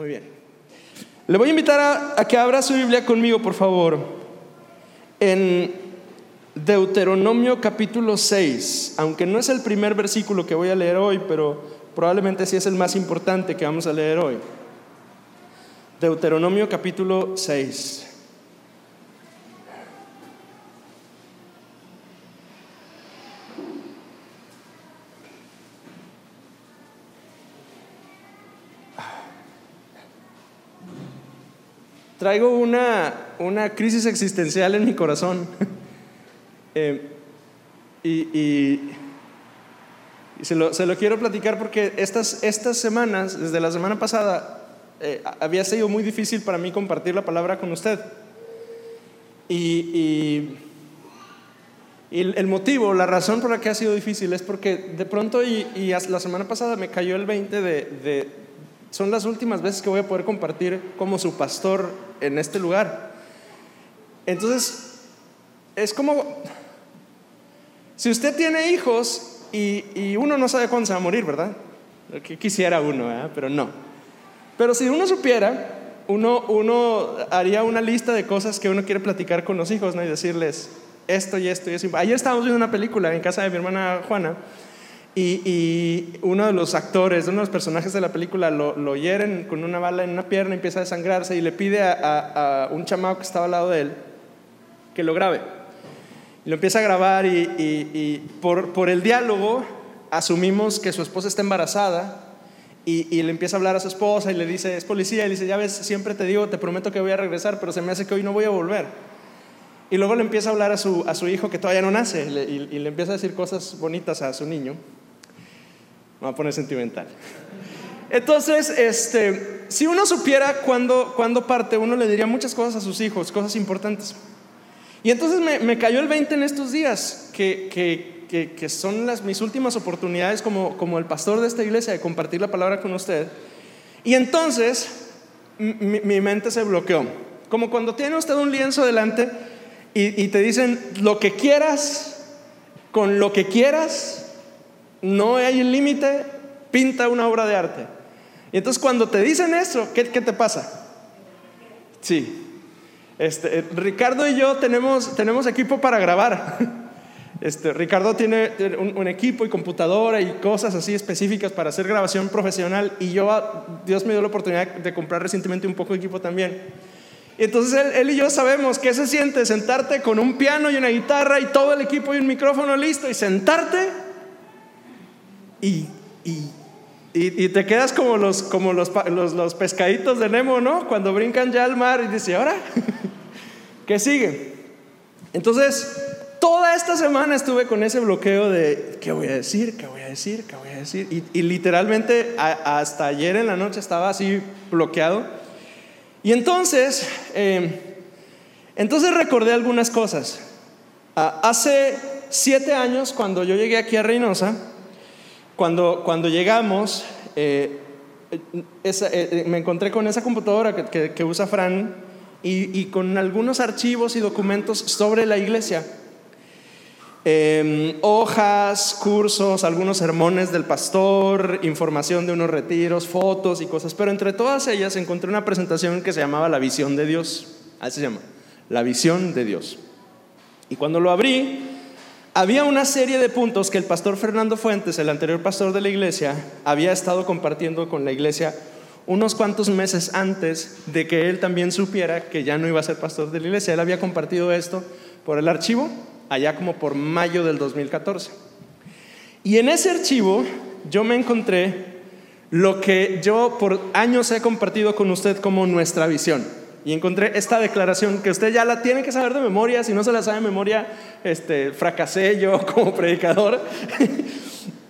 Muy bien. Le voy a invitar a, que abra su Biblia conmigo, por favor, en Deuteronomio capítulo 6, aunque no es el primer versículo que voy a leer hoy, pero probablemente sí es el más importante que vamos a leer hoy. Deuteronomio capítulo 6. Traigo una, una crisis existencial en mi corazón. Eh, y, y, y se, lo, se, lo, quiero platicar porque estas, estas semanas, desde la semana pasada, eh, había sido muy difícil para mí compartir la palabra con usted. Y, y el, el, motivo, la razón por la que ha sido difícil es porque de pronto y, y la semana pasada me cayó el 20 de, de, son las últimas veces que voy a poder compartir como su pastor en este lugar. Entonces, es como, si usted tiene hijos y, y, uno no sabe cuándo se va a morir, ¿verdad? Que quisiera uno, ¿verdad? pero no. Pero si uno supiera, uno, uno haría una lista de cosas que uno quiere platicar con los hijos, ¿no? Y decirles esto y esto y eso. Ayer estábamos viendo una película en casa de mi hermana Juana y, y uno de los actores, uno de los personajes de la película lo, lo, hieren con una bala en una pierna, empieza a desangrarse y le pide a, a, a un chamaco que estaba al lado de él que lo grabe. Y lo empieza a grabar y, y, y por, por, el diálogo asumimos que su esposa está embarazada y, le empieza a hablar a su esposa y le dice, es policía, y le dice, ya ves, siempre te digo, te prometo que voy a regresar, pero se me hace que hoy no voy a volver. Y luego le empieza a hablar a su, a su hijo que todavía no nace y le empieza a decir cosas bonitas a su niño. Me voy a poner sentimental. Entonces, este, si uno supiera cuándo, cuándo parte, uno le diría muchas cosas a sus hijos, cosas importantes. Y entonces me, me cayó el 20 en estos días, que, que, que, que son las, mis últimas oportunidades como, como el pastor de esta iglesia de compartir la palabra con usted. Y entonces mi, mi mente se bloqueó. Como cuando tiene usted un lienzo delante y, y te dicen lo que quieras, con lo que quieras, no hay límite, pinta una obra de arte. Y entonces cuando te dicen eso, ¿qué, qué te pasa? Sí, este, Ricardo y yo tenemos, tenemos equipo para grabar. Este, Ricardo tiene un, equipo y computadora y cosas así específicas para hacer grabación profesional y yo, Dios me dio la oportunidad de comprar recientemente un poco de equipo también. Entonces él, él, y yo sabemos qué se siente sentarte con un piano y una guitarra y todo el equipo y un micrófono listo y sentarte y, y, y, te quedas como, los, como los, los, los pescaditos de Nemo, ¿no? Cuando brincan ya al mar y dice, ¿ahora? ¿Qué sigue? Entonces, toda esta semana estuve con ese bloqueo de qué voy a decir, qué voy a decir, qué voy a decir. Y, literalmente hasta ayer en la noche estaba así bloqueado. Y entonces, eh, entonces recordé algunas cosas. Uh, hace siete años, cuando yo llegué aquí a Reynosa, cuando, cuando llegamos, eh, esa, eh, me encontré con esa computadora que, que, que usa Fran y, y con algunos archivos y documentos sobre la iglesia. Eh, hojas, cursos, algunos sermones del pastor, información de unos retiros, fotos y cosas, pero entre todas ellas encontré una presentación que se llamaba La visión de Dios. Así se llama, La visión de Dios. Y cuando lo abrí, había una serie de puntos que el pastor Fernando Fuentes, el anterior pastor de la iglesia, había estado compartiendo con la iglesia unos cuantos meses antes de que él también supiera que ya no iba a ser pastor de la iglesia. Él había compartido esto por el archivo allá como por mayo del 2014. Y en ese archivo yo me encontré lo que yo por años he compartido con usted como nuestra visión. Y encontré esta declaración que usted ya la tiene que saber de memoria, si no se la sabe de memoria, este, fracasé yo como predicador.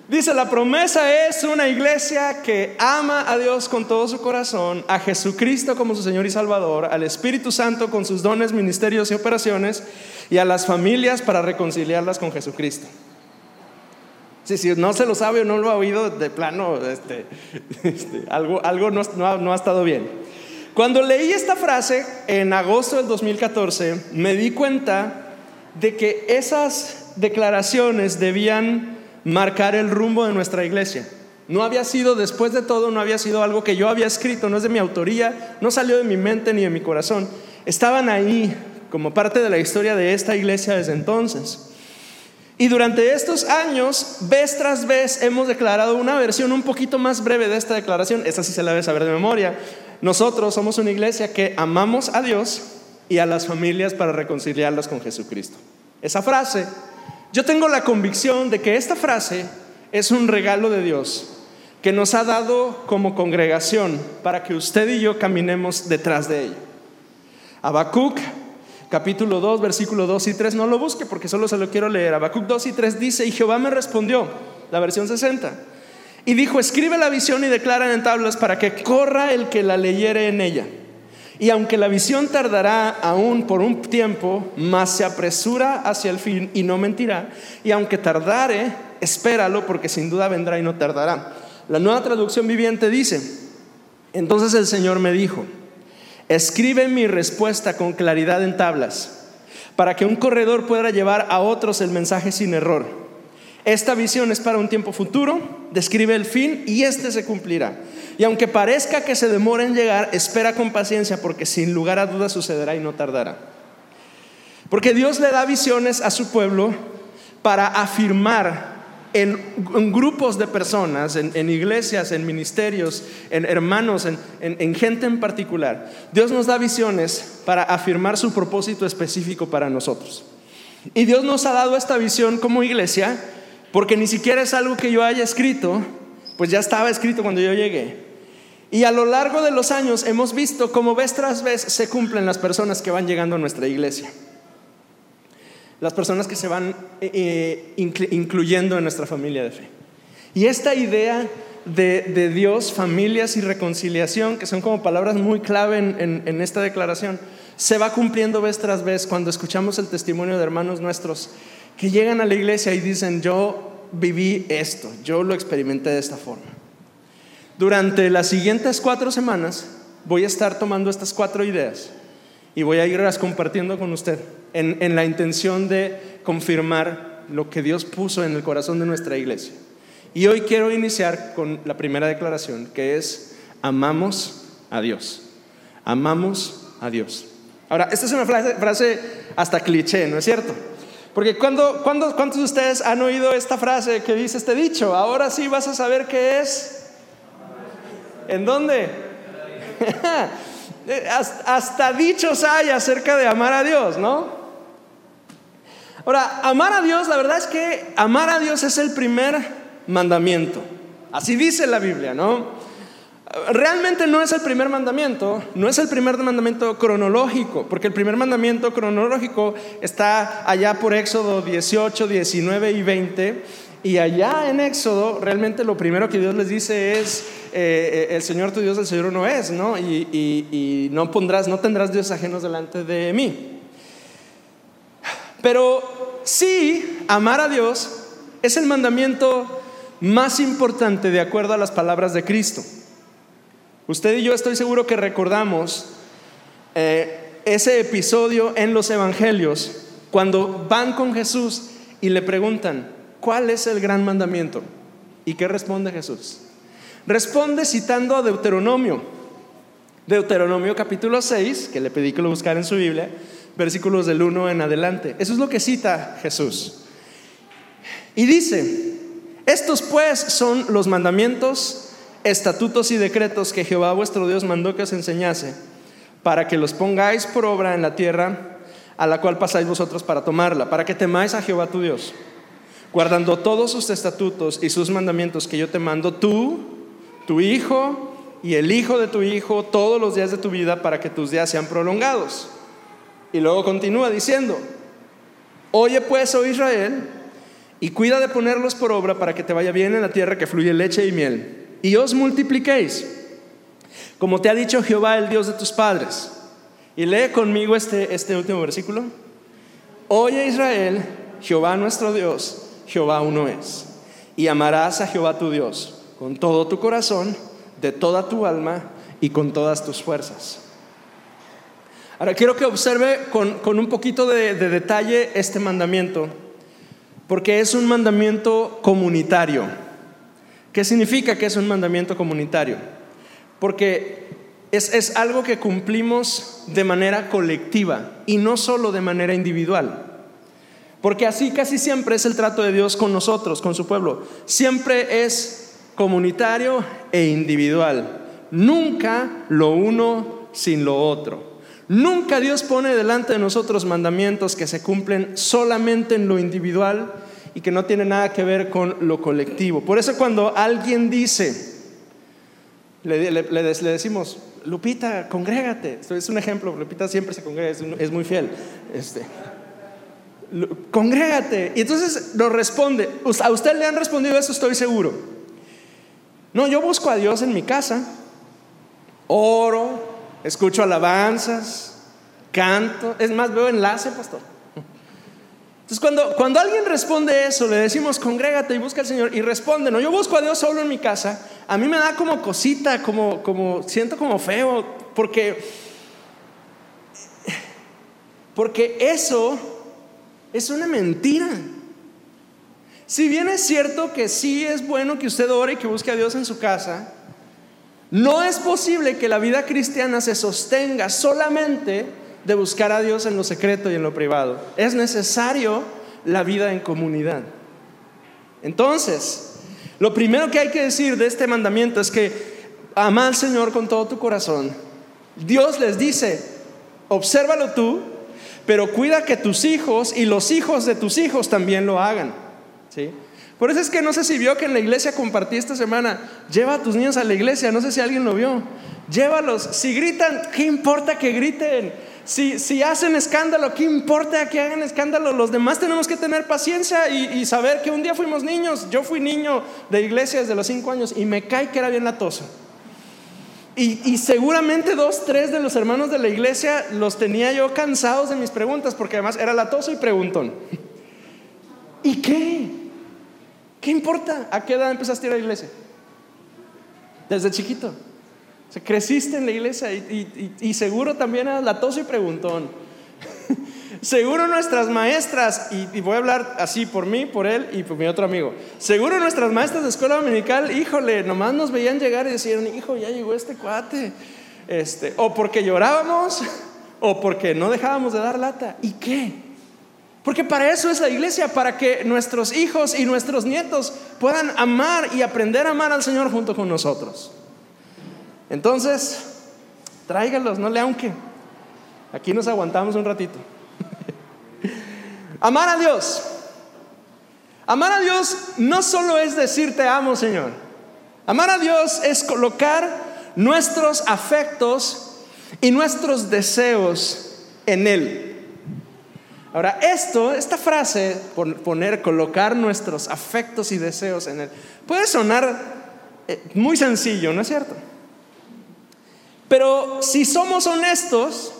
Dice, la promesa es una iglesia que ama a Dios con todo su corazón, a Jesucristo como su Señor y Salvador, al Espíritu Santo con sus dones, ministerios y operaciones, y a las familias para reconciliarlas con Jesucristo. Si, si no se lo sabe o no lo ha oído, de plano, este, este, algo, algo no, no, no ha estado bien. Cuando leí esta frase en agosto del 2014, me di cuenta de que esas declaraciones debían marcar el rumbo de nuestra iglesia. No había sido, después de todo, no había sido algo que yo había escrito, no es de mi autoría, no salió de mi mente ni de mi corazón. Estaban ahí como parte de la historia de esta iglesia desde entonces. Y durante estos años, vez tras vez, hemos declarado una versión un poquito más breve de esta declaración. Esta sí se la debe saber de memoria. Nosotros somos una iglesia que amamos a Dios y a las familias para reconciliarlas con Jesucristo. Esa frase, yo tengo la convicción de que esta frase es un regalo de Dios que nos ha dado como congregación para que usted y yo caminemos detrás de ella. Habacuc capítulo 2, versículo 2 y 3, no lo busque porque solo se lo quiero leer. Habacuc 2 y 3 dice, y Jehová me respondió, la versión 60, y dijo, escribe la visión y declara en tablas para que corra el que la leyere en ella. Y aunque la visión tardará aún por un tiempo, más se apresura hacia el fin y no mentirá. Y aunque tardare, espéralo porque sin duda vendrá y no tardará. La nueva traducción viviente dice, entonces el Señor me dijo, Escribe mi respuesta con claridad en tablas, para que un corredor pueda llevar a otros el mensaje sin error. Esta visión es para un tiempo futuro, describe el fin y este se cumplirá. Y aunque parezca que se demore en llegar, espera con paciencia porque sin lugar a dudas sucederá y no tardará. Porque Dios le da visiones a su pueblo para afirmar en, grupos de personas, en, iglesias, en ministerios, en hermanos, en gente en particular. Dios nos da visiones para afirmar su propósito específico para nosotros. Y Dios nos ha dado esta visión como iglesia porque ni siquiera es algo que yo haya escrito, pues ya estaba escrito cuando yo llegué. Y a lo largo de los años hemos visto cómo vez tras vez se cumplen las personas que van llegando a nuestra iglesia las personas que se van eh, eh, incluyendo en nuestra familia de fe. Y esta idea de, Dios, familias y reconciliación, que son como palabras muy clave en, esta declaración, se va cumpliendo vez tras vez cuando escuchamos el testimonio de hermanos nuestros que llegan a la iglesia y dicen, yo viví esto, yo lo experimenté de esta forma. Durante las siguientes cuatro semanas voy a estar tomando estas cuatro ideas y voy a irlas compartiendo con usted en, la intención de confirmar lo que Dios puso en el corazón de nuestra iglesia. Y hoy quiero iniciar con la primera declaración, que es, amamos a Dios. Amamos a Dios. Ahora, esta es una frase, hasta cliché, ¿no es cierto? Porque cuando, cuando, ¿cuántos de ustedes han oído esta frase que dice este dicho? Ahora sí vas a saber qué es. ¿En dónde? hasta dichos hay acerca de amar a Dios, ¿no? Ahora, amar a Dios, la verdad es que amar a Dios es el primer mandamiento. Así dice la Biblia, ¿no? Realmente no es el primer mandamiento, no es el primer mandamiento cronológico, porque el primer mandamiento cronológico está allá por Éxodo 18, 19 y 20. Y allá en Éxodo, realmente lo primero que Dios les dice es, eh, eh, el Señor tu Dios, el Señor no es, ¿no? Y, y no pondrás, no tendrás dioses ajenos delante de mí. Pero sí, amar a Dios es el mandamiento más importante de acuerdo a las palabras de Cristo. Usted y yo estoy seguro que recordamos eh, ese episodio en los Evangelios cuando van con Jesús y le preguntan, ¿cuál es el gran mandamiento? ¿Y qué responde Jesús? Responde citando a Deuteronomio. Deuteronomio capítulo 6, que le pedí que lo buscara en su Biblia, versículos del 1 en adelante. Eso es lo que cita Jesús. Y dice, estos pues son los mandamientos, estatutos y decretos que Jehová vuestro Dios mandó que os enseñase, para que los pongáis por obra en la tierra a la cual pasáis vosotros para tomarla, para que temáis a Jehová tu Dios, guardando todos sus estatutos y sus mandamientos que yo te mando, tú, tu hijo y el hijo de tu hijo, todos los días de tu vida, para que tus días sean prolongados. Y luego continúa diciendo, oye pues, oh Israel, y cuida de ponerlos por obra para que te vaya bien en la tierra que fluye leche y miel, y os multipliquéis, como te ha dicho Jehová, el Dios de tus padres. Y lee conmigo este, este último versículo. Oye Israel, Jehová nuestro Dios, Jehová uno es. Y amarás a Jehová tu Dios con todo tu corazón, de toda tu alma y con todas tus fuerzas. Ahora quiero que observe con, un poquito de, detalle este mandamiento, porque es un mandamiento comunitario. ¿Qué significa que es un mandamiento comunitario? Porque es, es, algo que cumplimos de manera colectiva y no solo de manera individual. Porque así casi siempre es el trato de Dios con nosotros, con su pueblo. Siempre es comunitario e individual. Nunca lo uno sin lo otro. Nunca Dios pone delante de nosotros mandamientos que se cumplen solamente en lo individual y que no tienen nada que ver con lo colectivo. Por eso cuando alguien dice, le, decimos, Lupita, congrégate. Esto es un ejemplo, Lupita siempre se congrega, es, muy fiel. Este, congrégate. Y entonces nos responde, a usted le han respondido eso, estoy seguro. No, yo busco a Dios en mi casa, oro, escucho alabanzas, canto, es más, veo enlace, pastor. Entonces, cuando, cuando alguien responde eso, le decimos, congrégate y busca al Señor, y responde, no, yo busco a Dios solo en mi casa, a mí me da como cosita, como, como siento como feo, porque, porque eso es una mentira. Si bien es cierto que sí es bueno que usted ore y que busque a Dios en su casa, no es posible que la vida cristiana se sostenga solamente de buscar a Dios en lo secreto y en lo privado. Es necesario la vida en comunidad. Entonces, lo primero que hay que decir de este mandamiento es que ama al Señor con todo tu corazón. Dios les dice, obsérvalo tú, pero cuida que tus hijos y los hijos de tus hijos también lo hagan. ¿Sí? Por eso es que no sé si vio que en la iglesia compartí esta semana, lleva a tus niños a la iglesia, no sé si alguien lo vio, llévalos, si gritan, ¿qué importa que griten? Si, hacen escándalo, ¿qué importa que hagan escándalo? Los demás tenemos que tener paciencia y, saber que un día fuimos niños, yo fui niño de iglesia desde los cinco años y me cae que era bien latoso. Y, y, seguramente dos, tres de los hermanos de la iglesia los tenía yo cansados de mis preguntas, porque además era latoso y preguntón. ¿Y qué? ¿Qué importa? ¿A qué edad empezaste a ir a la iglesia? Desde chiquito. Creciste en la iglesia y, seguro también eras latoso y preguntón. seguro nuestras maestras, y, voy a hablar así por mí, por él y por mi otro amigo. Seguro nuestras maestras de escuela dominical, híjole, nomás nos veían llegar y decían, hijo, ya llegó este cuate. Este, o porque llorábamos, o porque no dejábamos de dar lata. ¿Y qué? Porque para eso es la iglesia, para que nuestros hijos y nuestros nietos puedan amar y aprender a amar al Señor junto con nosotros. Entonces, tráigalos, no le aunque. Aquí nos aguantamos un ratito. amar a Dios. Amar a Dios no solo es decir te amo, Señor. Amar a Dios es colocar nuestros afectos y nuestros deseos en Él. Ahora, esto, esta frase, poner, colocar nuestros afectos y deseos en él, puede sonar eh, muy sencillo, ¿no es cierto? Pero si somos honestos,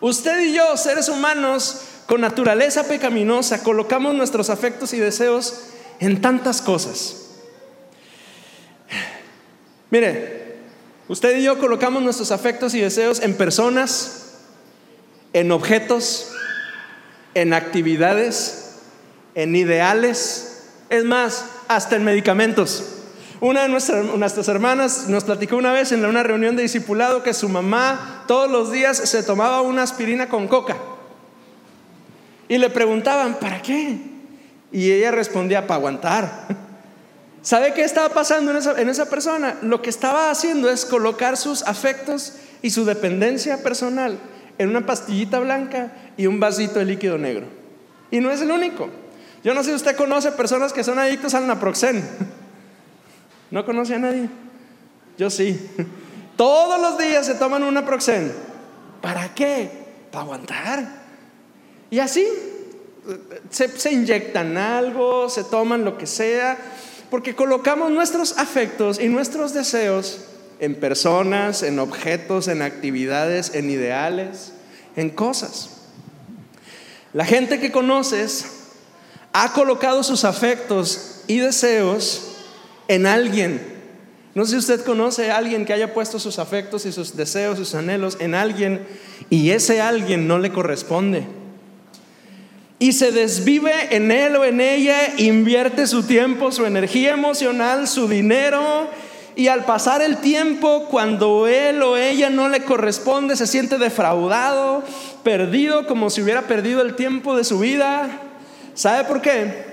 usted y yo, seres humanos con naturaleza pecaminosa, colocamos nuestros afectos y deseos en tantas cosas. Mire, usted y yo colocamos nuestros afectos y deseos en personas, en objetos, en actividades, en ideales, es más, hasta en medicamentos. Una de nuestras, hermanas nos platicó una vez en una reunión de discipulado que su mamá todos los días se tomaba una aspirina con coca. Y le preguntaban, ¿para qué? Y ella respondía, para aguantar. ¿Sabe qué estaba pasando en esa, en esa persona? Lo que estaba haciendo es colocar sus afectos y su dependencia personal en una pastillita blanca y un vasito de líquido negro. Y no es el único. Yo no sé si usted conoce personas que son adictos al naproxen. ¿No conoce a nadie? Yo sí. Todos los días se toman un naproxen. ¿Para qué? Para aguantar. Y así se, se inyectan algo, se toman lo que sea, porque colocamos nuestros afectos y nuestros deseos en personas, en objetos, en actividades, en ideales, en cosas. La gente que conoces ha colocado sus afectos y deseos en alguien. No sé si usted conoce a alguien que haya puesto sus afectos y sus deseos, sus anhelos en alguien y ese alguien no le corresponde. y se desvive en él o en ella, invierte su tiempo, su energía emocional, su dinero, y al pasar el tiempo, cuando él o ella no le corresponde, se siente defraudado, perdido, como si hubiera perdido el tiempo de su vida. ¿Sabe por qué?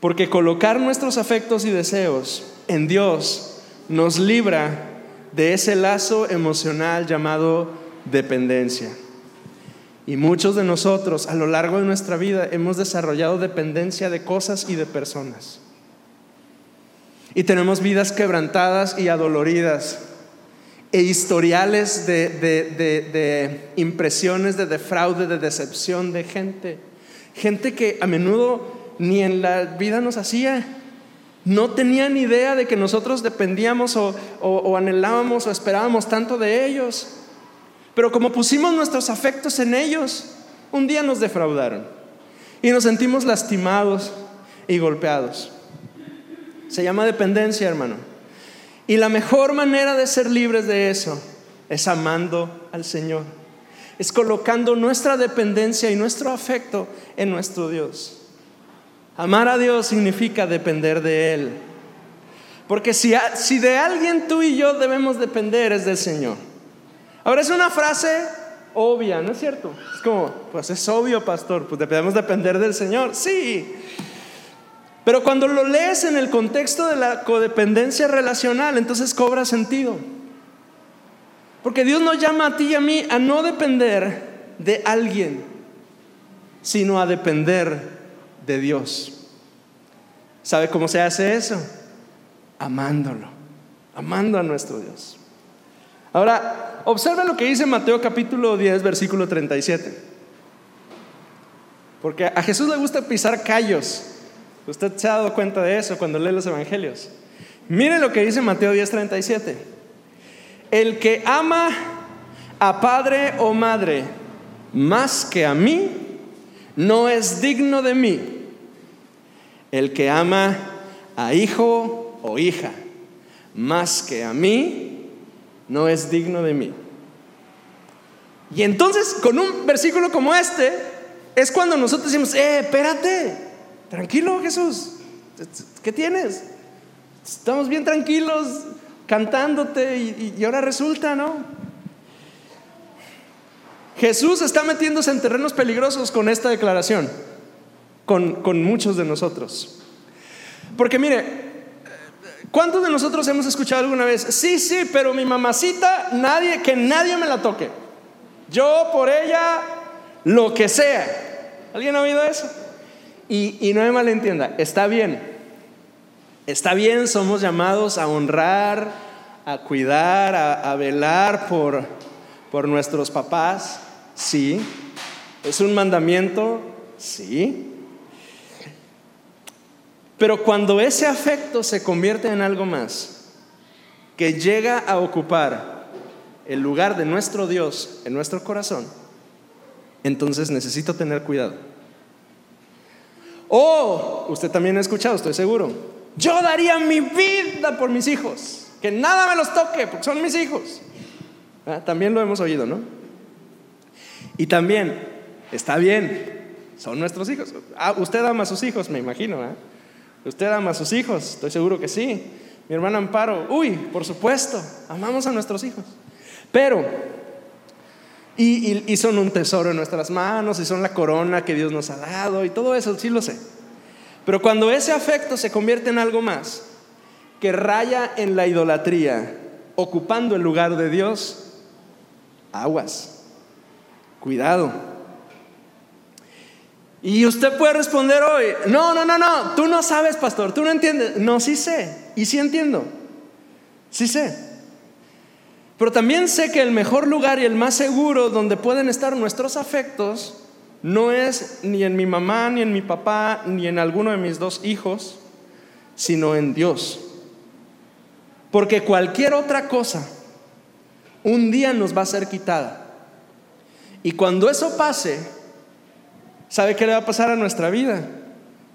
Porque colocar nuestros afectos y deseos en Dios nos libra de ese lazo emocional llamado dependencia. Y muchos de nosotros a lo largo de nuestra vida hemos desarrollado dependencia de cosas y de personas. Y tenemos vidas quebrantadas y adoloridas e historiales de, de, impresiones de defraude, de decepción de gente. Gente que a menudo ni en la vida nos hacía. No tenían idea de que nosotros dependíamos o, anhelábamos o esperábamos tanto de ellos. Pero como pusimos nuestros afectos en ellos, un día nos defraudaron y nos sentimos lastimados y golpeados. Se llama dependencia, hermano. Y la mejor manera de ser libres de eso es amando al Señor. Es colocando nuestra dependencia y nuestro afecto en nuestro Dios. Amar a Dios significa depender de Él. Porque si, si de alguien tú y yo debemos depender es del Señor. Ahora es una frase obvia, ¿no es cierto? Es como, pues es obvio, pastor, pues debemos depender del Señor. Sí. Pero cuando lo lees en el contexto de la codependencia relacional, entonces cobra sentido. Porque Dios nos llama a ti y a mí a no depender de alguien, sino a depender de Dios. ¿Sabe cómo se hace eso? Amándolo, amando a nuestro Dios. Ahora, observa lo que dice Mateo capítulo 10, versículo 37. Porque a Jesús le gusta pisar callos. Usted se ha dado cuenta de eso cuando lee los evangelios. Mire lo que dice Mateo 10, 37. El que ama a padre o madre más que a mí, no es digno de mí. El que ama a hijo o hija más que a mí, no es digno de mí. Y entonces, con un versículo como este, es cuando nosotros decimos, eh, espérate, tranquilo Jesús, ¿qué tienes? Estamos bien tranquilos cantándote y, ahora resulta, ¿no? Jesús está metiéndose en terrenos peligrosos con esta declaración, con, con muchos de nosotros. Porque mire, ¿Cuántos de nosotros hemos escuchado alguna vez? Sí, sí, pero mi mamacita, nadie, que nadie me la toque. Yo por ella, lo que sea. ¿Alguien ha oído eso? Y, no me malentienda, está bien. Está bien, somos llamados a honrar, a cuidar, a, a velar por, por nuestros papás. Sí. Es un mandamiento. Sí. Pero cuando ese afecto se convierte en algo más, que llega a ocupar el lugar de nuestro Dios en nuestro corazón, entonces necesito tener cuidado. O, usted también ha escuchado, estoy seguro, yo daría mi vida por mis hijos, que nada me los toque, porque son mis hijos. Ah, también lo hemos oído, ¿no? Y también, está bien, son nuestros hijos. Ah, usted ama a sus hijos, me imagino, ¿eh? ¿Usted ama a sus hijos? Estoy seguro que sí. Mi hermana Amparo, uy, por supuesto, amamos a nuestros hijos. Pero, y, son un tesoro en nuestras manos, y son la corona que Dios nos ha dado, y todo eso, sí lo sé. Pero cuando ese afecto se convierte en algo más, que raya en la idolatría, ocupando el lugar de Dios, aguas, cuidado. Y usted puede responder hoy, no, no, no, no, tú no sabes, pastor, tú no entiendes. No, sí sé, y sí entiendo, sí sé. Pero también sé que el mejor lugar y el más seguro donde pueden estar nuestros afectos no es ni en mi mamá, ni en mi papá, ni en alguno de mis dos hijos, sino en Dios. Porque cualquier otra cosa un día nos va a ser quitada. Y cuando eso pase, ¿Sabe qué le va a pasar a nuestra vida?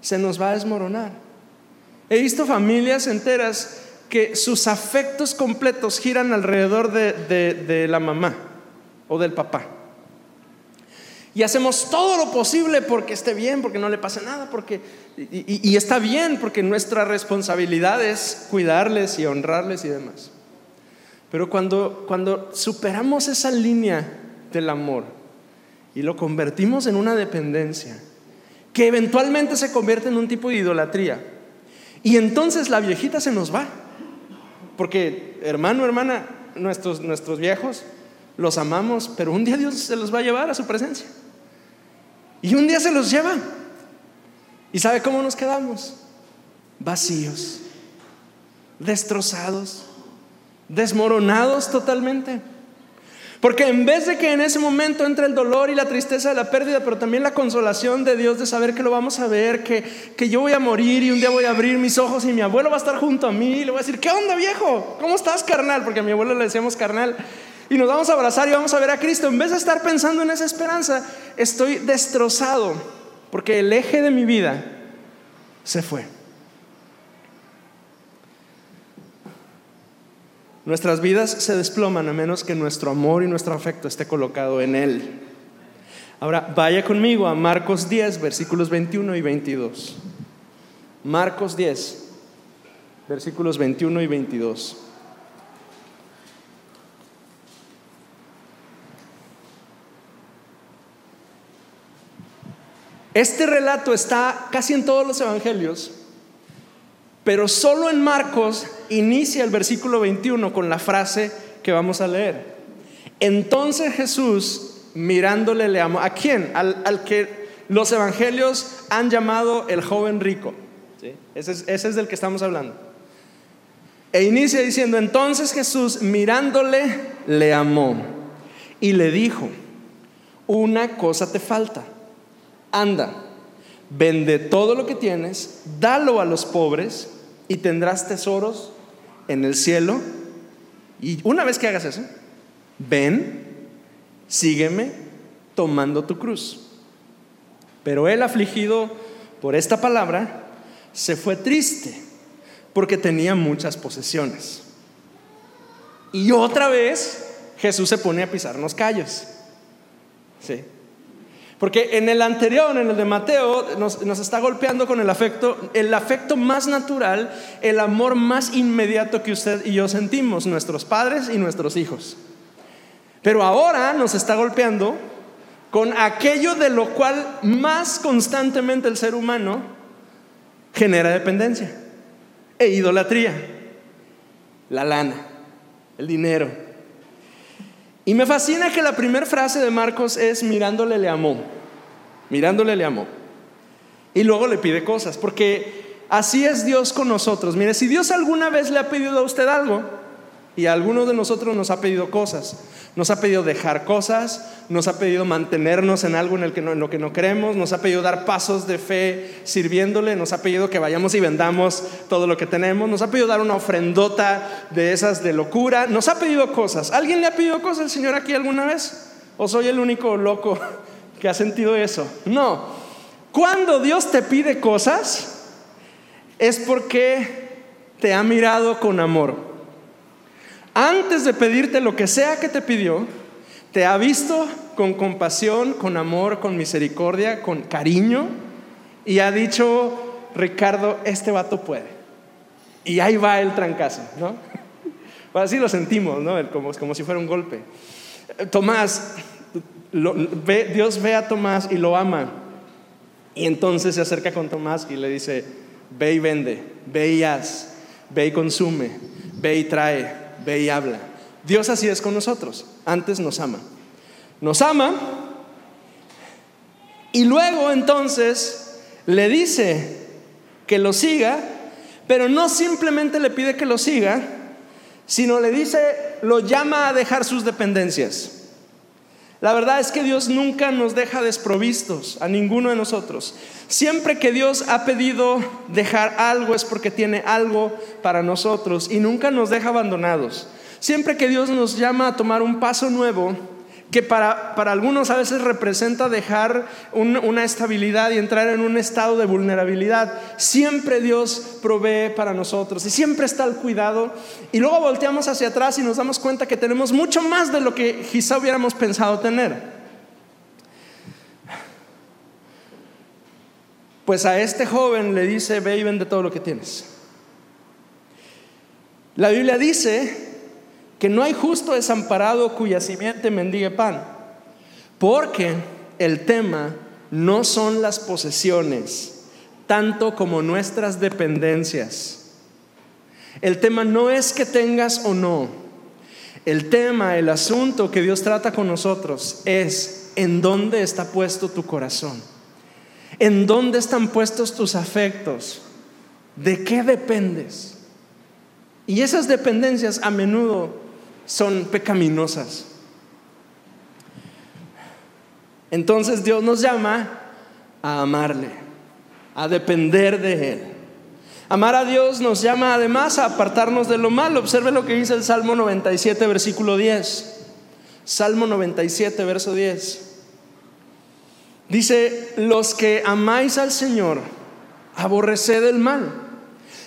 Se nos va a desmoronar. He visto familias enteras que sus afectos completos giran alrededor de, la mamá o del papá. Y hacemos todo lo posible porque esté bien, porque no le pase nada, porque y, está bien, porque nuestra responsabilidad es cuidarles y honrarles y demás. Pero cuando, cuando superamos esa línea del amor y lo convertimos en una dependencia, que eventualmente se convierte en un tipo de idolatría, y entonces la viejita se nos va. Porque, hermano, hermana, nuestros, nuestros viejos los amamos, pero un día Dios se los va a llevar a su presencia. Y un día se los lleva. ¿Y sabe cómo nos quedamos? Vacíos, destrozados, desmoronados totalmente. Porque en vez de que en ese momento entre el dolor y la tristeza de la pérdida, pero también la consolación de Dios de saber que lo vamos a ver, que, que yo voy a morir y un día voy a abrir mis ojos y mi abuelo va a estar junto a mí y le voy a decir, ¿qué onda viejo? ¿Cómo estás carnal? Porque a mi abuelo le decíamos carnal. Y nos vamos a abrazar y vamos a ver a Cristo. En vez de estar pensando en esa esperanza, estoy destrozado porque el eje de mi vida se fue. Nuestras vidas se desploman a menos que nuestro amor y nuestro afecto esté colocado en Él. Ahora, vaya conmigo a Marcos 10, versículos 21 y 22. Marcos 10, versículos 21 y 22. Este relato está casi en todos los evangelios pero solo en Marcos inicia el versículo 21 con la frase que vamos a leer. Entonces Jesús, mirándole, le amó. ¿A quién? Al, que los evangelios han llamado el joven rico. Ese, es, ese es del que estamos hablando. E inicia diciendo, entonces Jesús, mirándole, le amó y le dijo, una cosa te falta. Anda vende todo lo que tienes, dalo a los pobres y tendrás tesoros en el cielo. Y una vez que hagas eso, ven, sígueme tomando tu cruz. Pero él afligido por esta palabra, se fue triste porque tenía muchas posesiones. Y otra vez Jesús se pone a pisarnos callos. ¿Sí? Porque en el anterior, en el de Mateo, nos, está golpeando con el afecto, el afecto más natural, el amor más inmediato que usted y yo sentimos, nuestros padres y nuestros hijos. Pero ahora nos está golpeando con aquello de lo cual más constantemente el ser humano genera dependencia e idolatría, la lana, el dinero, y me fascina que la primera frase de Marcos es mirándole le amó. Mirándole le amó. Y luego le pide cosas, porque así es Dios con nosotros. Mire, si Dios alguna vez le ha pedido a usted algo, y a alguno de nosotros nos ha pedido cosas, nos ha pedido dejar cosas, nos ha pedido mantenernos en algo en lo que no creemos, nos ha pedido dar pasos de fe sirviéndole, nos ha pedido que vayamos y vendamos todo lo que tenemos, nos ha pedido dar una ofrendota de esas de locura, nos ha pedido cosas. ¿Alguien le ha pedido cosas al Señor aquí alguna vez? ¿O soy el único loco que ha sentido eso? No. Cuando Dios te pide cosas, es porque te ha mirado con amor antes de pedirte lo que sea que te pidió, te ha visto con compasión, con amor, con misericordia, con cariño y ha dicho, Ricardo, este vato puede. Y ahí va el trancazo, ¿no? así lo sentimos, ¿no? Como, como si fuera un golpe. Tomás, Dios ve a Tomás y lo ama. Y entonces se acerca con Tomás y le dice, ve y vende, ve y haz, ve y consume, ve y trae, ve y habla. Dios así es con nosotros. Antes nos ama. Nos ama y luego entonces le dice que lo siga, pero no simplemente le pide que lo siga, sino le dice, lo llama a dejar sus dependencias. La verdad es que Dios nunca nos deja desprovistos a ninguno de nosotros. Siempre que Dios ha pedido dejar algo es porque tiene algo para nosotros y nunca nos deja abandonados. Siempre que Dios nos llama a tomar un paso nuevo, que para, para, algunos a veces representa dejar una estabilidad y entrar en un estado de vulnerabilidad. Siempre Dios provee para nosotros y siempre está al cuidado. Y luego volteamos hacia atrás y nos damos cuenta que tenemos mucho más de lo que quizá hubiéramos pensado tener. Pues a este joven le dice, ve y vende todo lo que tienes. La Biblia dice que no hay justo desamparado cuya simiente mendigue pan, porque el tema no son las posesiones, tanto como nuestras dependencias. El tema no es que tengas o no. El tema, el asunto que Dios trata con nosotros es en dónde está puesto tu corazón, en dónde están puestos tus afectos, de qué dependes. Y esas dependencias a menudo son pecaminosas. Entonces Dios nos llama a amarle, a depender de Él. Amar a Dios nos llama además a apartarnos de lo malo. Observe lo que dice el Salmo 97, versículo 10. Salmo 97, verso 10. Dice, los que amáis al Señor, aborreced el mal.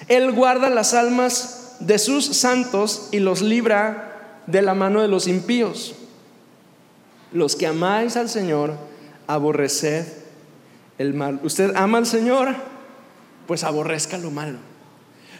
Él guarda las almas de sus santos y los libra de la mano de los impíos. Los que amáis al Señor, aborreced el mal. ¿Usted ama al Señor? Pues aborrezca lo malo.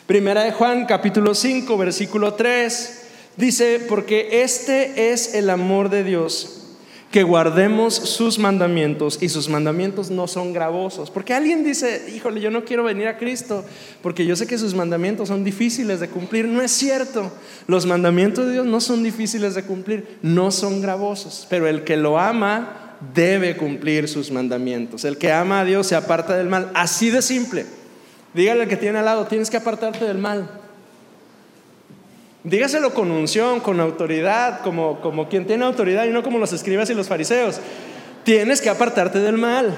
Primera de Juan, capítulo 5, versículo 3, dice, porque este es el amor de Dios que guardemos sus mandamientos y sus mandamientos no son gravosos. Porque alguien dice, híjole, yo no quiero venir a Cristo porque yo sé que sus mandamientos son difíciles de cumplir. No es cierto. Los mandamientos de Dios no son difíciles de cumplir, no son gravosos. Pero el que lo ama debe cumplir sus mandamientos. El que ama a Dios se aparta del mal. Así de simple. Dígale al que tiene al lado, tienes que apartarte del mal. Dígaselo con unción, con autoridad, como, como quien tiene autoridad y no como los escribas y los fariseos. Tienes que apartarte del mal.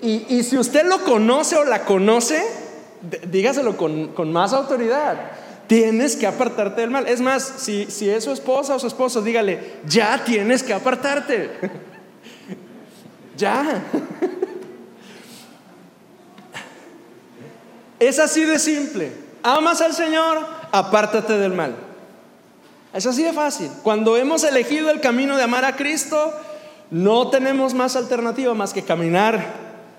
Y, si usted lo conoce o la conoce, dígaselo con, con, más autoridad. Tienes que apartarte del mal. Es más, si, si es su esposa o su esposo, dígale, ya tienes que apartarte. ya. es así de simple amas al Señor, apártate del mal. Es así de fácil. Cuando hemos elegido el camino de amar a Cristo, no tenemos más alternativa más que caminar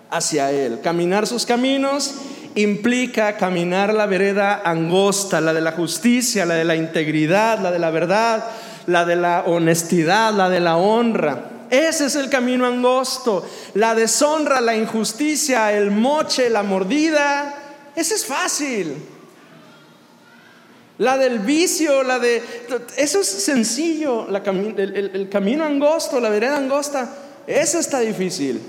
hacia Él. Caminar sus caminos implica caminar la vereda angosta, la de la justicia, la de la integridad, la de la verdad, la de la honestidad, la de la honra. Ese es el camino angosto. La deshonra, la injusticia, el moche, la mordida. Ese es fácil. La del vicio, la de... Eso es sencillo, el, camino angosto, la vereda angosta, eso está difícil.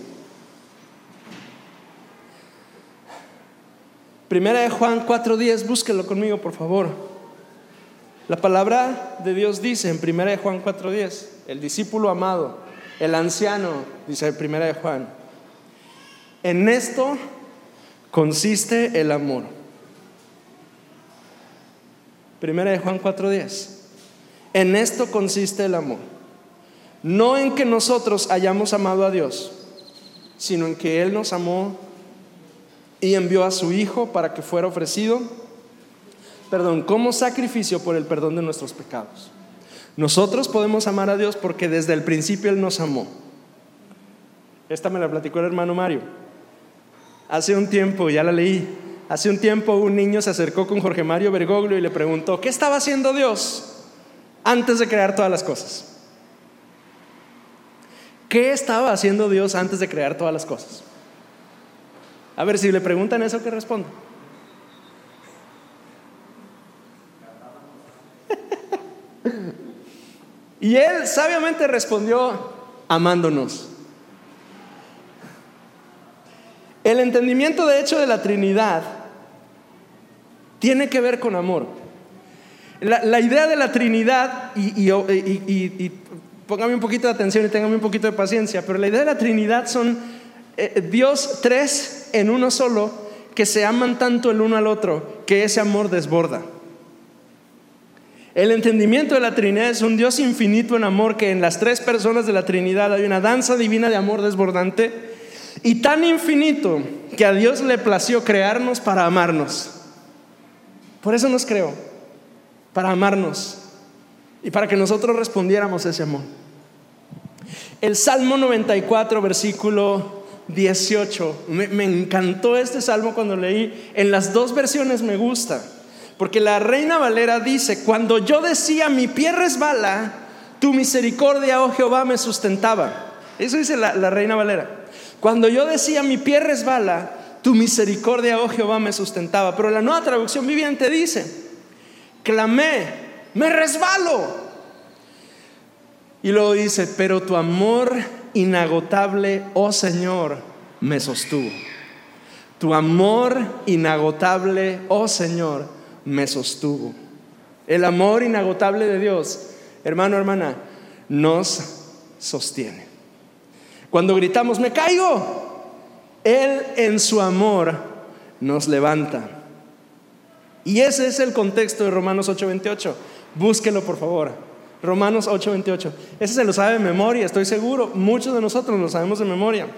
Primera de Juan 4.10, búsquelo conmigo, por favor. La palabra de Dios dice en Primera de Juan 4.10, el discípulo amado, el anciano, dice Primera de Juan, en esto consiste el amor Primera de Juan 4:10. En esto consiste el amor. No en que nosotros hayamos amado a Dios, sino en que Él nos amó y envió a su Hijo para que fuera ofrecido, perdón, como sacrificio por el perdón de nuestros pecados. Nosotros podemos amar a Dios porque desde el principio Él nos amó. Esta me la platicó el hermano Mario. Hace un tiempo, ya la leí, Hace un tiempo un niño se acercó con Jorge Mario Bergoglio y le preguntó, ¿qué estaba haciendo Dios antes de crear todas las cosas? ¿Qué estaba haciendo Dios antes de crear todas las cosas? A ver, si le preguntan eso, ¿qué responde? y él sabiamente respondió, amándonos. El entendimiento de hecho de la Trinidad tiene que ver con amor. La, idea de la Trinidad, y, póngame un poquito de atención y téngame un poquito de paciencia, pero la idea de la Trinidad son eh, Dios tres en uno solo, que se aman tanto el uno al otro, que ese amor desborda. El entendimiento de la Trinidad es un Dios infinito en amor, que en las tres personas de la Trinidad hay una danza divina de amor desbordante y tan infinito que a Dios le plació crearnos para amarnos. Por eso nos creó, para amarnos y para que nosotros respondiéramos ese amor. El Salmo 94, versículo 18. Me, me encantó este salmo cuando leí. En las dos versiones me gusta. Porque la reina Valera dice, cuando yo decía mi pie resbala, tu misericordia, oh Jehová, me sustentaba. Eso dice la, la reina Valera. Cuando yo decía mi pie resbala, tu misericordia, oh Jehová, me sustentaba. Pero la nueva traducción viviente dice, clamé, me resbalo. Y luego dice, pero tu amor inagotable, oh Señor, me sostuvo. Tu amor inagotable, oh Señor, me sostuvo. El amor inagotable de Dios, hermano, hermana, nos sostiene. Cuando gritamos, me caigo, Él en su amor nos levanta. Y ese es el contexto de Romanos 8:28. Búsquelo, por favor. Romanos 8:28. Ese se lo sabe de memoria, estoy seguro. Muchos de nosotros lo sabemos de memoria.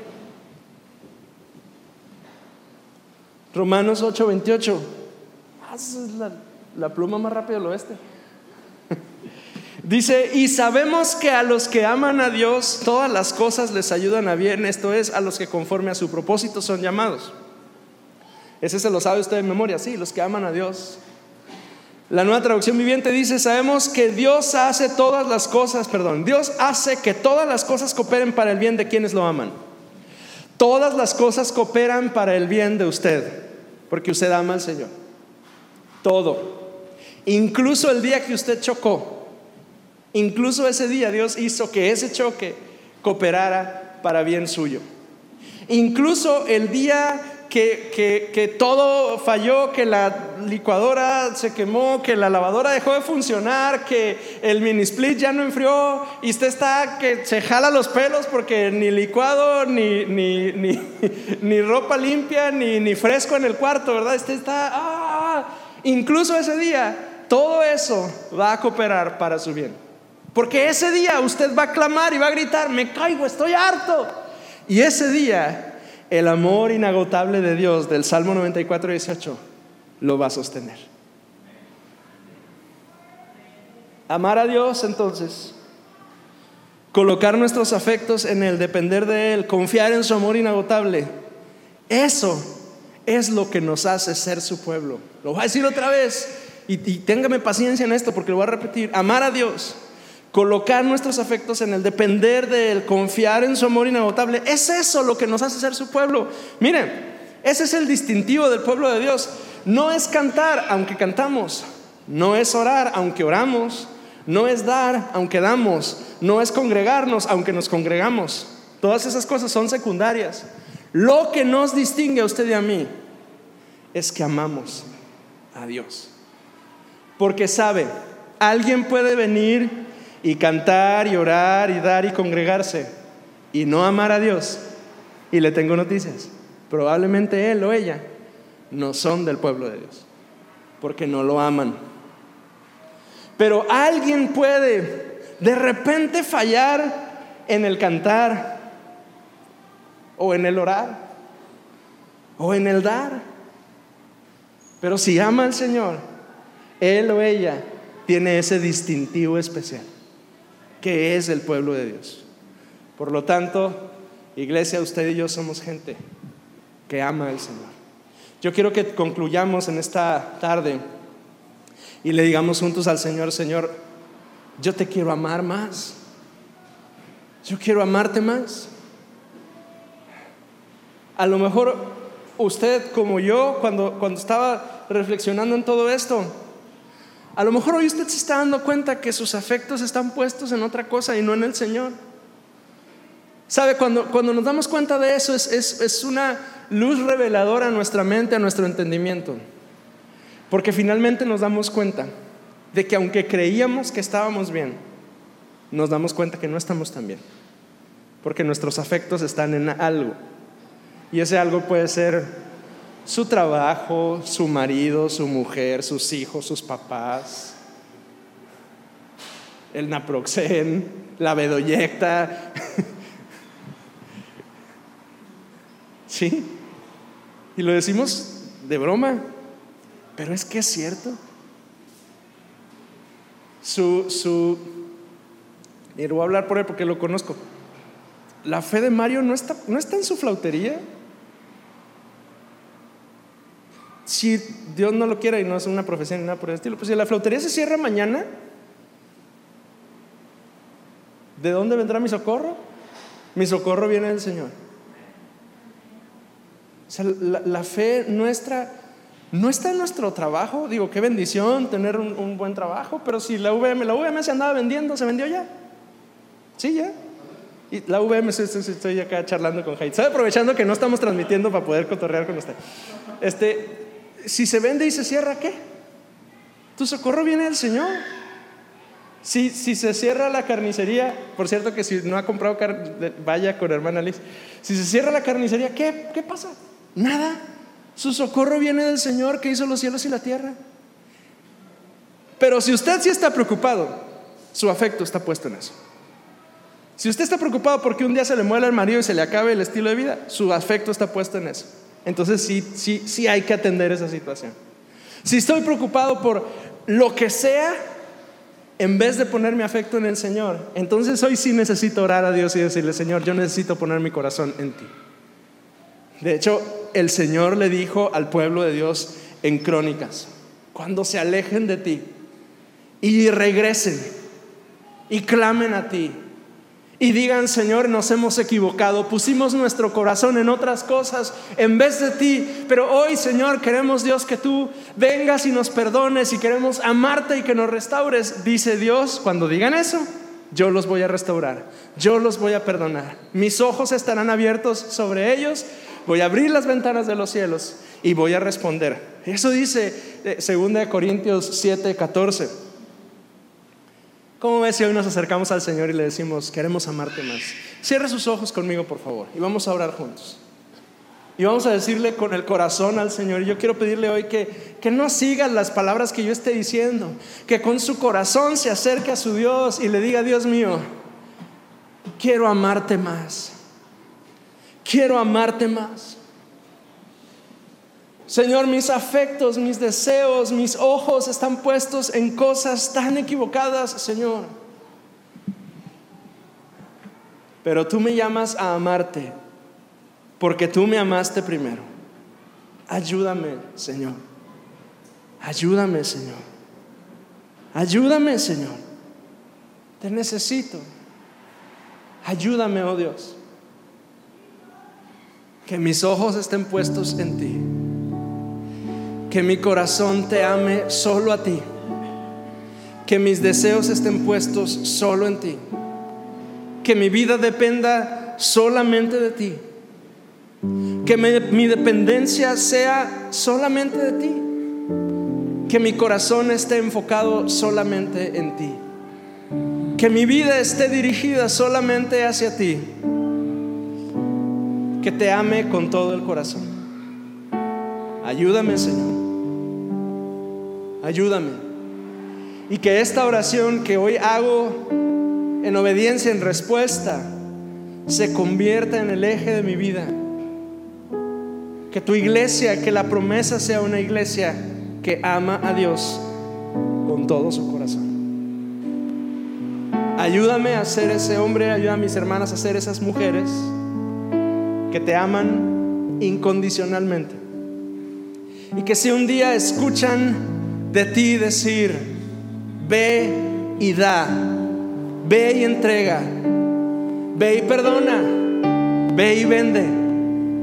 Romanos 8:28. Ah, es la, la pluma más rápida del oeste. Dice, y sabemos que a los que aman a Dios, todas las cosas les ayudan a bien, esto es, a los que conforme a su propósito son llamados. Ese se lo sabe usted de memoria, sí, los que aman a Dios. La nueva traducción viviente dice, sabemos que Dios hace todas las cosas, perdón, Dios hace que todas las cosas cooperen para el bien de quienes lo aman. Todas las cosas cooperan para el bien de usted, porque usted ama al Señor. Todo. Incluso el día que usted chocó, incluso ese día Dios hizo que ese choque cooperara para bien suyo. Incluso el día que, que, todo falló, que la licuadora se quemó, que la lavadora dejó de funcionar, que el mini split ya no enfrió y usted está que se jala los pelos porque ni licuado, ni, ni, ni, ni ropa limpia, ni, ni, fresco en el cuarto, ¿verdad? Usted está, ah, incluso ese día, todo eso va a cooperar para su bien. Porque ese día usted va a clamar y va a gritar, me caigo, estoy harto. Y ese día el amor inagotable de Dios del Salmo 94, 18 lo va a sostener. Amar a Dios entonces, colocar nuestros afectos en Él, depender de Él, confiar en su amor inagotable, eso es lo que nos hace ser su pueblo. Lo voy a decir otra vez y, y téngame paciencia en esto porque lo voy a repetir. Amar a Dios colocar nuestros afectos en el depender de Él, confiar en su amor inagotable, es eso lo que nos hace ser su pueblo. Miren, ese es el distintivo del pueblo de Dios. No es cantar, aunque cantamos. No es orar, aunque oramos. No es dar, aunque damos. No es congregarnos, aunque nos congregamos. Todas esas cosas son secundarias. Lo que nos distingue a usted y a mí es que amamos a Dios. Porque sabe, alguien puede venir y cantar y orar y dar y congregarse y no amar a Dios. Y le tengo noticias. Probablemente él o ella no son del pueblo de Dios, porque no lo aman. Pero alguien puede de repente fallar en el cantar o en el orar o en el dar. Pero si ama al Señor, él o ella tiene ese distintivo especial que es el pueblo de Dios. Por lo tanto, iglesia, usted y yo somos gente que ama al Señor. Yo quiero que concluyamos en esta tarde y le digamos juntos al Señor, Señor, yo te quiero amar más. Yo quiero amarte más. A lo mejor usted como yo, cuando, cuando estaba reflexionando en todo esto, a lo mejor hoy usted se está dando cuenta que sus afectos están puestos en otra cosa y no en el Señor. ¿Sabe? Cuando, cuando nos damos cuenta de eso es, es una luz reveladora a nuestra mente, a nuestro entendimiento. Porque finalmente nos damos cuenta de que aunque creíamos que estábamos bien, nos damos cuenta que no estamos tan bien. Porque nuestros afectos están en algo. Y ese algo puede ser su trabajo, su marido, su mujer, sus hijos, sus papás, el naproxen, la bedoyecta. ¿Sí? Y lo decimos de broma, pero es que es cierto. Su, su, y voy a hablar por él porque lo conozco. la fe de Mario no está, no está en su flautería. Si Dios no lo quiere y no es una profesión ni nada por el estilo, pues si la flautería se cierra mañana, ¿de dónde vendrá mi socorro? Mi socorro viene del Señor. O sea, la, fe nuestra no está en nuestro trabajo. Digo, qué bendición tener un, buen trabajo, pero si la VM, la VM se andaba vendiendo, se vendió ya. Sí, ya. Y la VM, estoy, acá charlando con Jaime. Estoy aprovechando que no estamos transmitiendo para poder cotorrear con usted. Este, si se vende y se cierra, ¿qué? Tu socorro viene del Señor. Si, si se cierra la carnicería, por cierto que si no ha comprado carne, vaya con hermana Liz. Si se cierra la carnicería, ¿qué, qué pasa? Nada. Su socorro viene del Señor que hizo los cielos y la tierra. Pero si usted sí está preocupado, su afecto está puesto en eso. Si usted está preocupado porque un día se le muela el marido y se le acabe el estilo de vida, su afecto está puesto en eso. Entonces sí, sí, sí hay que atender esa situación. Si estoy preocupado por lo que sea, en vez de poner mi afecto en el Señor, entonces hoy sí necesito orar a Dios y decirle, Señor, yo necesito poner mi corazón en ti. De hecho, el Señor le dijo al pueblo de Dios en Crónicas, cuando se alejen de ti y regresen y clamen a ti y digan, Señor, nos hemos equivocado, pusimos nuestro corazón en otras cosas en vez de ti, pero hoy, Señor, queremos, Dios, que tú vengas y nos perdones y queremos amarte y que nos restaures, dice Dios, cuando digan eso, yo los voy a restaurar, yo los voy a perdonar, mis ojos estarán abiertos sobre ellos, voy a abrir las ventanas de los cielos y voy a responder. Eso dice 2 eh, Corintios 7, 14. ¿Cómo ves si hoy nos acercamos al Señor y le decimos, queremos amarte más? Cierre sus ojos conmigo, por favor, y vamos a orar juntos. Y vamos a decirle con el corazón al Señor. Yo quiero pedirle hoy que, que no siga las palabras que yo esté diciendo, que con su corazón se acerque a su Dios y le diga, Dios mío, quiero amarte más. Quiero amarte más. Señor, mis afectos, mis deseos, mis ojos están puestos en cosas tan equivocadas, Señor. Pero tú me llamas a amarte porque tú me amaste primero. Ayúdame, Señor. Ayúdame, Señor. Ayúdame, Señor. Te necesito. Ayúdame, oh Dios. Que mis ojos estén puestos en ti que mi corazón te ame solo a ti, que mis deseos estén puestos solo en ti, que mi vida dependa solamente de ti, que mi dependencia sea solamente de ti, que mi corazón esté enfocado solamente en ti, que mi vida esté dirigida solamente hacia ti, que te ame con todo el corazón. Ayúdame, Señor. Ayúdame. Y que esta oración que hoy hago en obediencia, en respuesta, se convierta en el eje de mi vida. Que tu iglesia, que la promesa sea una iglesia que ama a Dios con todo su corazón. Ayúdame a ser ese hombre, ayuda a mis hermanas a ser esas mujeres que te aman incondicionalmente y que si un día escuchan de ti decir, ve y da, ve y entrega, ve y perdona, ve y vende,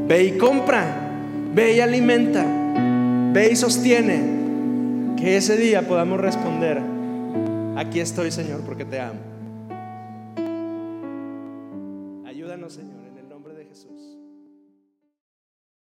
ve y compra, ve y alimenta, ve y sostiene, que ese día podamos responder, aquí estoy Señor porque te amo.